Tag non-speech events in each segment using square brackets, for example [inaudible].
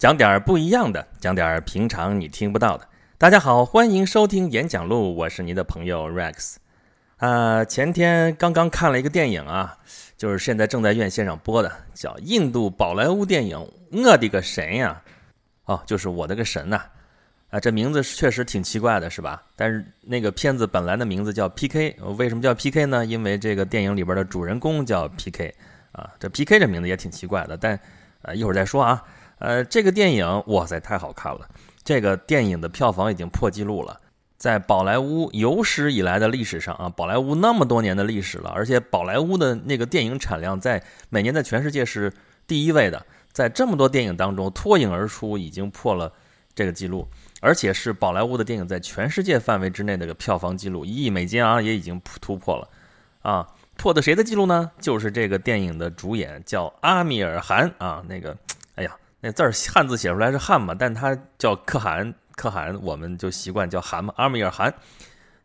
讲点儿不一样的，讲点儿平常你听不到的。大家好，欢迎收听演讲录，我是您的朋友 Rex。啊，前天刚刚看了一个电影啊，就是现在正在院线上播的，叫印度宝莱坞电影《我的个神呀》。哦，就是我的个神呐！啊，这名字确实挺奇怪的，是吧？但是那个片子本来的名字叫 PK，为什么叫 PK 呢？因为这个电影里边的主人公叫 PK。啊，这 PK 这名字也挺奇怪的，但呃一会儿再说啊。呃，这个电影哇塞，太好看了！这个电影的票房已经破纪录了，在宝莱坞有史以来的历史上啊，宝莱坞那么多年的历史了，而且宝莱坞的那个电影产量在每年在全世界是第一位的，在这么多电影当中脱颖而出，已经破了这个记录，而且是宝莱坞的电影在全世界范围之内的个票房记录，一亿美金啊，也已经突破了啊，破的谁的记录呢？就是这个电影的主演叫阿米尔汗啊，那个，哎呀。那字儿汉字写出来是汉嘛，但他叫可汗，可汗我们就习惯叫汗嘛。阿米尔汗，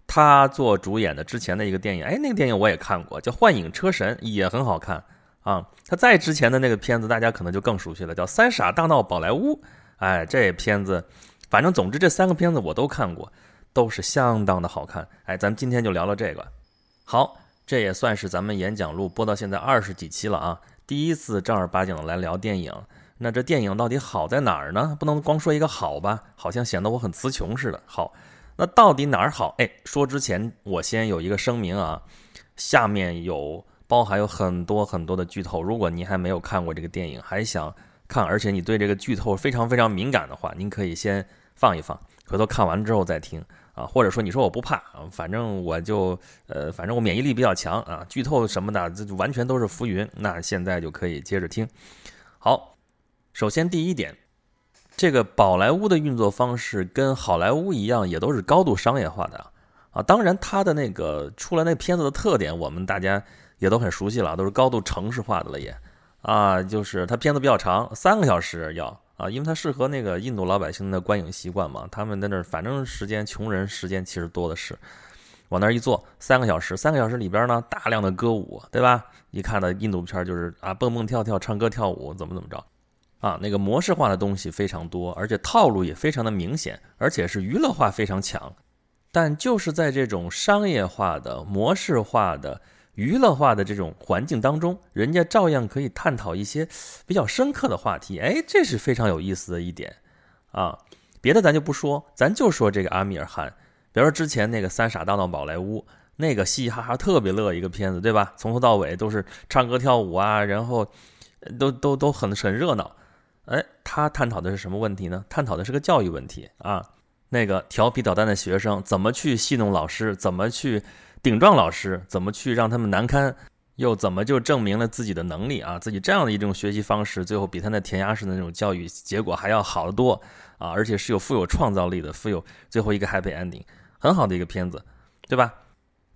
他做主演的之前的一个电影，哎，那个电影我也看过，叫《幻影车神》，也很好看啊。他在之前的那个片子，大家可能就更熟悉了，叫《三傻大闹宝莱坞》。哎，这片子，反正总之这三个片子我都看过，都是相当的好看。哎，咱们今天就聊聊这个。好，这也算是咱们演讲录播到现在二十几期了啊，第一次正儿八经的来聊电影。那这电影到底好在哪儿呢？不能光说一个好吧，好像显得我很词穷似的。好，那到底哪儿好？哎，说之前我先有一个声明啊，下面有包含有很多很多的剧透。如果您还没有看过这个电影，还想看，而且你对这个剧透非常非常敏感的话，您可以先放一放，回头看完之后再听啊。或者说你说我不怕，反正我就呃，反正我免疫力比较强啊，剧透什么的这就完全都是浮云。那现在就可以接着听。好。首先，第一点，这个宝莱坞的运作方式跟好莱坞一样，也都是高度商业化的啊。当然，它的那个出来那片子的特点，我们大家也都很熟悉了，都是高度城市化的了也啊。就是它片子比较长，三个小时要啊，因为它适合那个印度老百姓的观影习惯嘛。他们在那儿，反正时间穷人时间其实多的是，往那儿一坐，三个小时，三个小时里边呢，大量的歌舞，对吧？一看到印度片就是啊，蹦蹦跳跳，唱歌跳舞，怎么怎么着。啊，那个模式化的东西非常多，而且套路也非常的明显，而且是娱乐化非常强。但就是在这种商业化的、模式化的、娱乐化的这种环境当中，人家照样可以探讨一些比较深刻的话题。哎，这是非常有意思的一点啊。别的咱就不说，咱就说这个阿米尔汗。比如说之前那个《三傻大闹宝莱坞》，那个嘻嘻哈哈特别乐一个片子，对吧？从头到尾都是唱歌跳舞啊，然后都都都很很热闹。哎，他探讨的是什么问题呢？探讨的是个教育问题啊。那个调皮捣蛋的学生怎么去戏弄老师？怎么去顶撞老师？怎么去让他们难堪？又怎么就证明了自己的能力啊？自己这样的一种学习方式，最后比他那填鸭式的那种教育结果还要好得多啊！而且是有富有创造力的，富有最后一个 happy ending，很好的一个片子，对吧？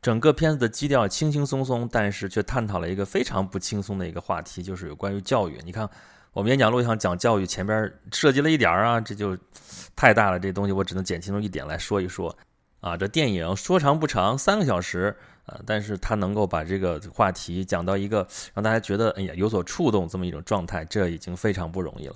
整个片子的基调轻轻松松，但是却探讨了一个非常不轻松的一个话题，就是有关于教育。你看。我们演讲录像讲教育，前边涉及了一点儿啊，这就太大了。这东西我只能捡其中一点来说一说啊。这电影说长不长，三个小时啊，但是它能够把这个话题讲到一个让大家觉得哎呀有所触动这么一种状态，这已经非常不容易了。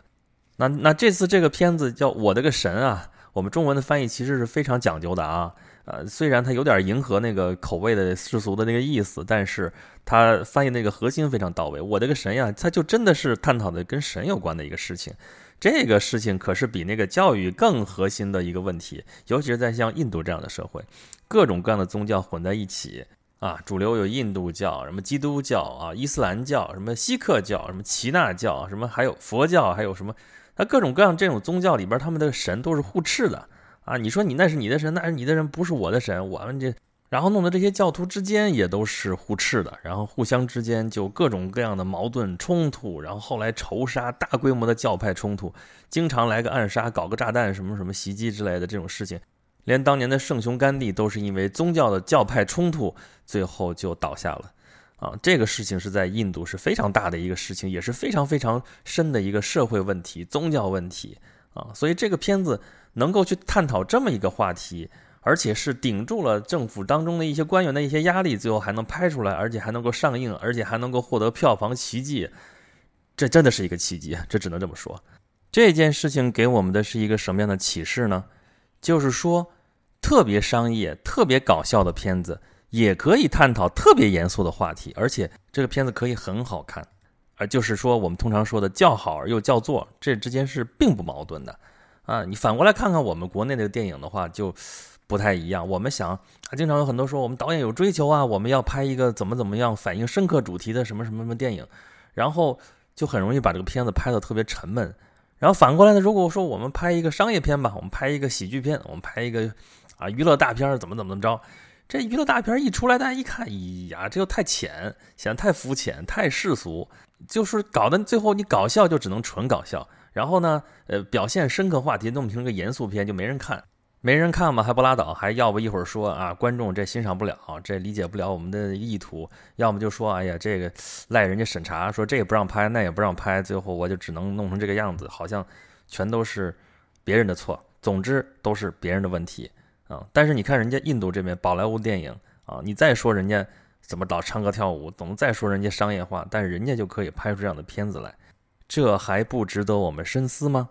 那那这次这个片子叫我的个神啊，我们中文的翻译其实是非常讲究的啊。呃，虽然它有点迎合那个口味的世俗的那个意思，但是它翻译那个核心非常到位。我的个神呀，它就真的是探讨的跟神有关的一个事情。这个事情可是比那个教育更核心的一个问题，尤其是在像印度这样的社会，各种各样的宗教混在一起啊，主流有印度教、什么基督教啊、伊斯兰教、什么锡克教、什么耆那教、什么还有佛教，还有什么，它各种各样这种宗教里边，他们的神都是互斥的。啊，你说你那是你的神，那是你的人，不是我的神。我们这，然后弄得这些教徒之间也都是互斥的，然后互相之间就各种各样的矛盾冲突，然后后来仇杀，大规模的教派冲突，经常来个暗杀，搞个炸弹，什么什么袭击之类的这种事情，连当年的圣雄甘地都是因为宗教的教派冲突，最后就倒下了。啊，这个事情是在印度是非常大的一个事情，也是非常非常深的一个社会问题、宗教问题啊，所以这个片子。能够去探讨这么一个话题，而且是顶住了政府当中的一些官员的一些压力，最后还能拍出来，而且还能够上映，而且还能够获得票房奇迹，这真的是一个奇迹，这只能这么说。这件事情给我们的是一个什么样的启示呢？就是说，特别商业、特别搞笑的片子也可以探讨特别严肃的话题，而且这个片子可以很好看。而就是说，我们通常说的叫好而又叫座，这之间是并不矛盾的啊。你反过来看看我们国内的电影的话，就不太一样。我们想，经常有很多说我们导演有追求啊，我们要拍一个怎么怎么样反映深刻主题的什么什么什么电影，然后就很容易把这个片子拍得特别沉闷。然后反过来呢？如果说我们拍一个商业片吧，我们拍一个喜剧片，我们拍一个啊娱乐大片，怎么怎么怎么着？这娱乐大片一出来，大家一看，哎呀，这又太浅，显得太肤浅，太世俗，就是搞得最后你搞笑就只能纯搞笑。然后呢，呃，表现深刻话题弄成个严肃片，就没人看。没人看嘛，还不拉倒，还要不一会儿说啊，观众这欣赏不了，这理解不了我们的意图，要么就说，哎呀，这个赖人家审查，说这也不让拍，那也不让拍，最后我就只能弄成这个样子，好像全都是别人的错，总之都是别人的问题但是你看人家印度这边宝莱坞电影啊，你再说人家怎么老唱歌跳舞，怎么再说人家商业化，但是人家就可以拍出这样的片子来，这还不值得我们深思吗？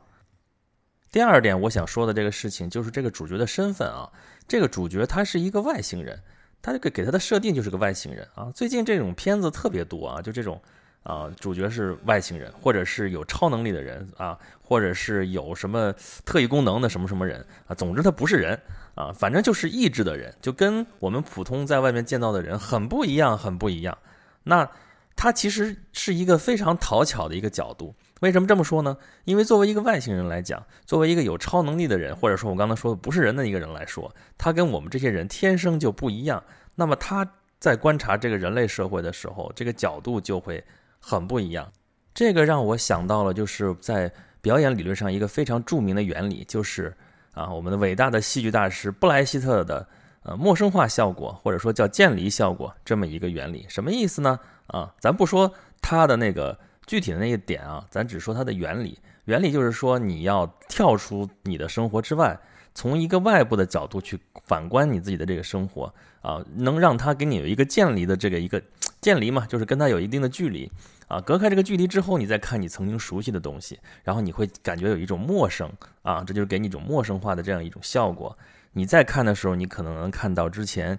第二点，我想说的这个事情就是这个主角的身份啊。这个主角他是一个外星人，他这个给他的设定就是个外星人啊。最近这种片子特别多啊，就这种啊，主角是外星人，或者是有超能力的人啊，或者是有什么特异功能的什么什么人啊。总之他不是人啊，反正就是意志的人，就跟我们普通在外面见到的人很不一样，很不一样。那他其实是一个非常讨巧的一个角度。为什么这么说呢？因为作为一个外星人来讲，作为一个有超能力的人，或者说我刚才说的不是人的一个人来说，他跟我们这些人天生就不一样。那么他在观察这个人类社会的时候，这个角度就会很不一样。这个让我想到了，就是在表演理论上一个非常著名的原理，就是啊，我们的伟大的戏剧大师布莱希特的呃陌生化效果，或者说叫渐离效果这么一个原理。什么意思呢？啊，咱不说他的那个。具体的那个点啊，咱只说它的原理。原理就是说，你要跳出你的生活之外，从一个外部的角度去反观你自己的这个生活啊，能让它给你有一个渐离的这个一个渐离嘛，就是跟它有一定的距离啊。隔开这个距离之后，你再看你曾经熟悉的东西，然后你会感觉有一种陌生啊，这就是给你一种陌生化的这样一种效果。你再看的时候，你可能能看到之前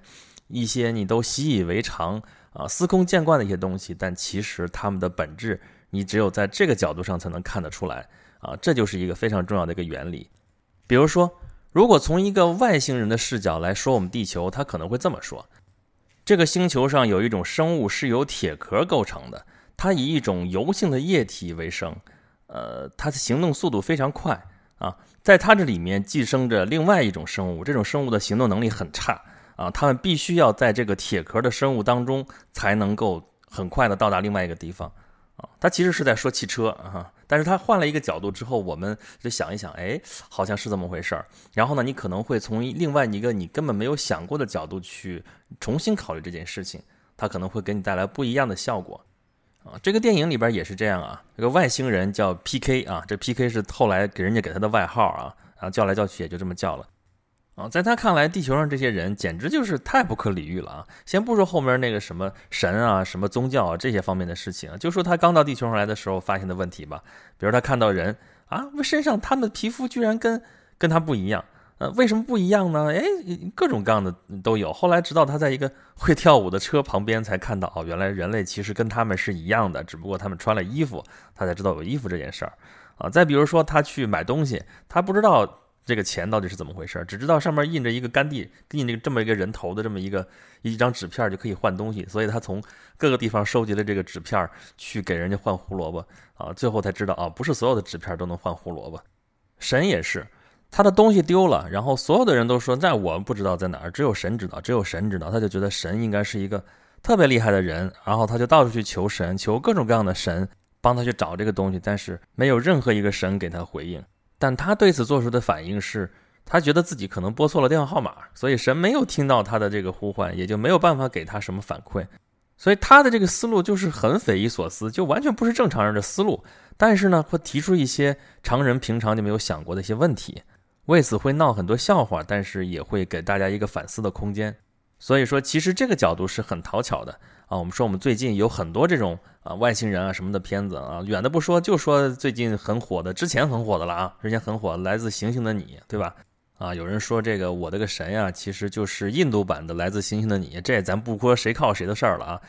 一些你都习以为常啊、司空见惯的一些东西，但其实它们的本质。你只有在这个角度上才能看得出来啊，这就是一个非常重要的一个原理。比如说，如果从一个外星人的视角来说我们地球，他可能会这么说：这个星球上有一种生物是由铁壳构成的，它以一种油性的液体为生，呃，它的行动速度非常快啊，在它这里面寄生着另外一种生物，这种生物的行动能力很差啊，它们必须要在这个铁壳的生物当中才能够很快的到达另外一个地方。啊，他其实是在说汽车啊，但是他换了一个角度之后，我们就想一想，哎，好像是这么回事儿。然后呢，你可能会从另外一个你根本没有想过的角度去重新考虑这件事情，它可能会给你带来不一样的效果。啊，这个电影里边也是这样啊，这个外星人叫 P.K. 啊，这 P.K. 是后来给人家给他的外号啊，然后叫来叫去也就这么叫了。啊，在他看来，地球上这些人简直就是太不可理喻了啊！先不说后面那个什么神啊、什么宗教啊这些方面的事情，就说他刚到地球上来的时候发现的问题吧。比如他看到人啊，身上他们的皮肤居然跟跟他不一样，呃，为什么不一样呢？哎，各种各样的都有。后来直到他在一个会跳舞的车旁边才看到，哦，原来人类其实跟他们是一样的，只不过他们穿了衣服，他才知道有衣服这件事儿。啊，再比如说他去买东西，他不知道。这个钱到底是怎么回事？只知道上面印着一个甘地，印着这么一个人头的这么一个一张纸片就可以换东西，所以他从各个地方收集了这个纸片去给人家换胡萝卜啊，最后才知道啊，不是所有的纸片都能换胡萝卜。神也是，他的东西丢了，然后所有的人都说那我们不知道在哪儿，只有神知道，只有神知道，他就觉得神应该是一个特别厉害的人，然后他就到处去求神，求各种各样的神帮他去找这个东西，但是没有任何一个神给他回应。但他对此做出的反应是，他觉得自己可能拨错了电话号码，所以神没有听到他的这个呼唤，也就没有办法给他什么反馈。所以他的这个思路就是很匪夷所思，就完全不是正常人的思路。但是呢，会提出一些常人平常就没有想过的一些问题，为此会闹很多笑话，但是也会给大家一个反思的空间。所以说，其实这个角度是很讨巧的啊，我们说我们最近有很多这种啊外星人啊什么的片子啊，远的不说，就说最近很火的，之前很火的了啊，之前很火，来自星星的你，对吧？啊，有人说这个我的个神呀，其实就是印度版的来自星星的你，这咱不说谁靠谁的事儿了啊。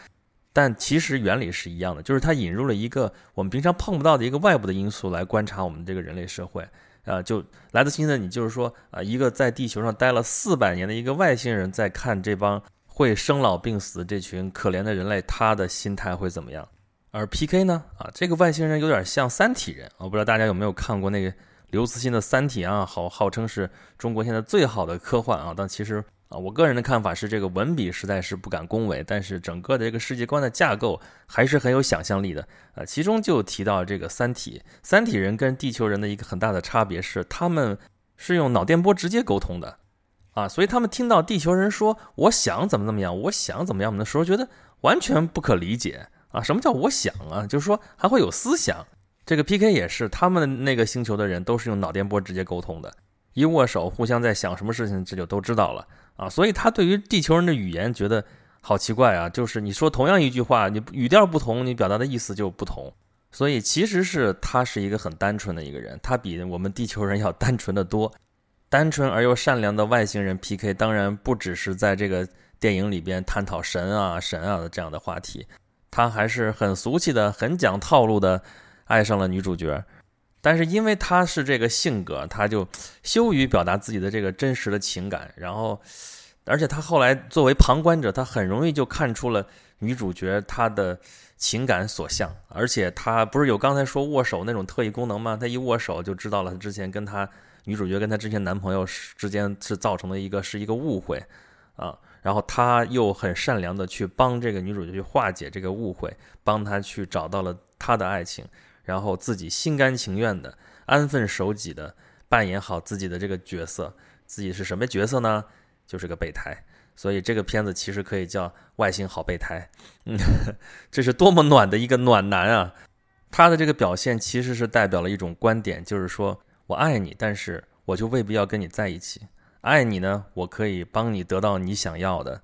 但其实原理是一样的，就是它引入了一个我们平常碰不到的一个外部的因素来观察我们这个人类社会啊。就来自星星的你，就是说啊，一个在地球上待了四百年的一个外星人在看这帮。会生老病死这群可怜的人类，他的心态会怎么样？而 P.K 呢？啊，这个外星人有点像三体人。我不知道大家有没有看过那个刘慈欣的《三体》啊？好，号称是中国现在最好的科幻啊。但其实啊，我个人的看法是，这个文笔实在是不敢恭维，但是整个的这个世界观的架构还是很有想象力的。啊，其中就提到这个三体，三体人跟地球人的一个很大的差别是，他们是用脑电波直接沟通的。啊，所以他们听到地球人说“我想怎么怎么样，我想怎么样”的时候，觉得完全不可理解啊！什么叫“我想”啊？就是说还会有思想。这个 PK 也是，他们那个星球的人都是用脑电波直接沟通的，一握手，互相在想什么事情，这就都知道了啊！所以他对于地球人的语言觉得好奇怪啊！就是你说同样一句话，你语调不同，你表达的意思就不同。所以其实是他是一个很单纯的一个人，他比我们地球人要单纯的多。单纯而又善良的外星人 P.K. 当然不只是在这个电影里边探讨神啊神啊的这样的话题，他还是很俗气的、很讲套路的爱上了女主角。但是因为他是这个性格，他就羞于表达自己的这个真实的情感。然后，而且他后来作为旁观者，他很容易就看出了女主角她的情感所向。而且他不是有刚才说握手那种特异功能吗？他一握手就知道了他之前跟他。女主角跟她之前男朋友之间是造成的一个是一个误会，啊，然后他又很善良的去帮这个女主角去化解这个误会，帮她去找到了她的爱情，然后自己心甘情愿的安分守己的扮演好自己的这个角色，自己是什么角色呢？就是个备胎，所以这个片子其实可以叫 [laughs] 外星好备胎，嗯，[laughs] 这是多么暖的一个暖男啊！他的这个表现其实是代表了一种观点，就是说。我爱你，但是我就未必要跟你在一起。爱你呢，我可以帮你得到你想要的，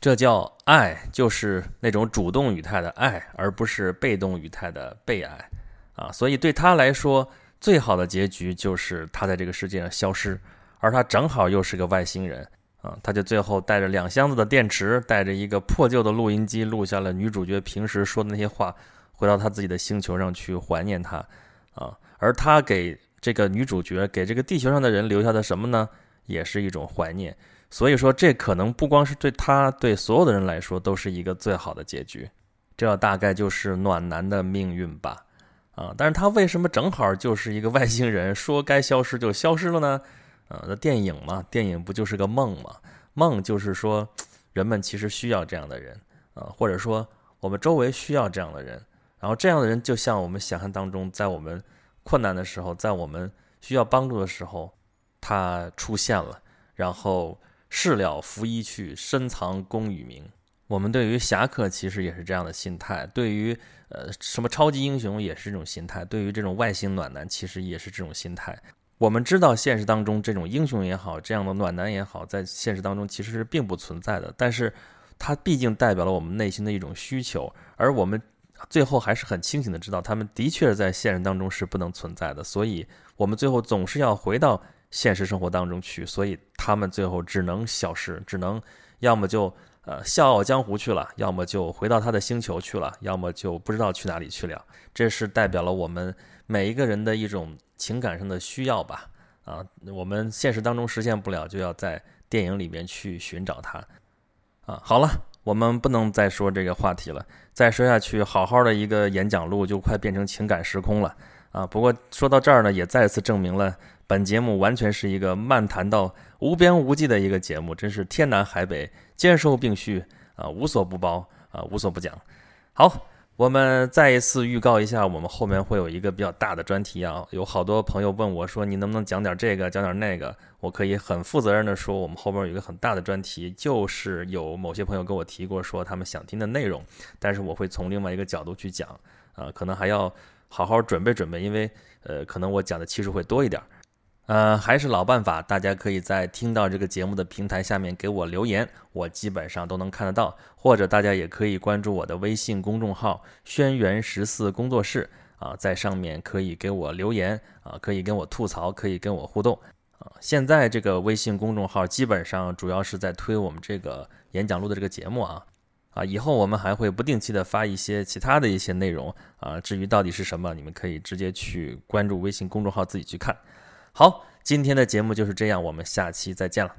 这叫爱，就是那种主动语态的爱，而不是被动语态的被爱啊。所以对他来说，最好的结局就是他在这个世界上消失，而他正好又是个外星人啊，他就最后带着两箱子的电池，带着一个破旧的录音机，录下了女主角平时说的那些话，回到他自己的星球上去怀念他啊，而他给。这个女主角给这个地球上的人留下的什么呢？也是一种怀念。所以说，这可能不光是对她，对所有的人来说都是一个最好的结局。这大概就是暖男的命运吧。啊，但是他为什么正好就是一个外星人，说该消失就消失了呢？啊，那电影嘛，电影不就是个梦吗？梦就是说，人们其实需要这样的人啊，或者说我们周围需要这样的人。然后这样的人就像我们想象当中，在我们。困难的时候，在我们需要帮助的时候，他出现了，然后事了拂衣去，深藏功与名。我们对于侠客其实也是这样的心态，对于呃什么超级英雄也是这种心态，对于这种外星暖男其实也是这种心态。我们知道现实当中这种英雄也好，这样的暖男也好，在现实当中其实是并不存在的，但是它毕竟代表了我们内心的一种需求，而我们。最后还是很清醒的知道，他们的确在现实当中是不能存在的，所以我们最后总是要回到现实生活当中去，所以他们最后只能消失，只能要么就呃笑傲江湖去了，要么就回到他的星球去了，要么就不知道去哪里去了。这是代表了我们每一个人的一种情感上的需要吧？啊，我们现实当中实现不了，就要在电影里面去寻找它。啊，好了。我们不能再说这个话题了，再说下去，好好的一个演讲录就快变成情感时空了啊！不过说到这儿呢，也再次证明了本节目完全是一个漫谈到无边无际的一个节目，真是天南海北兼收并蓄啊，无所不包啊，无所不讲。好。我们再一次预告一下，我们后面会有一个比较大的专题啊，有好多朋友问我说，你能不能讲点这个，讲点那个？我可以很负责任的说，我们后边有一个很大的专题，就是有某些朋友跟我提过说他们想听的内容，但是我会从另外一个角度去讲啊，可能还要好好准备准备，因为呃，可能我讲的期数会多一点。呃，还是老办法，大家可以在听到这个节目的平台下面给我留言，我基本上都能看得到。或者大家也可以关注我的微信公众号“轩辕十四工作室”啊，在上面可以给我留言啊，可以跟我吐槽，可以跟我互动啊。现在这个微信公众号基本上主要是在推我们这个演讲录的这个节目啊啊，以后我们还会不定期的发一些其他的一些内容啊。至于到底是什么，你们可以直接去关注微信公众号自己去看。好，今天的节目就是这样，我们下期再见了。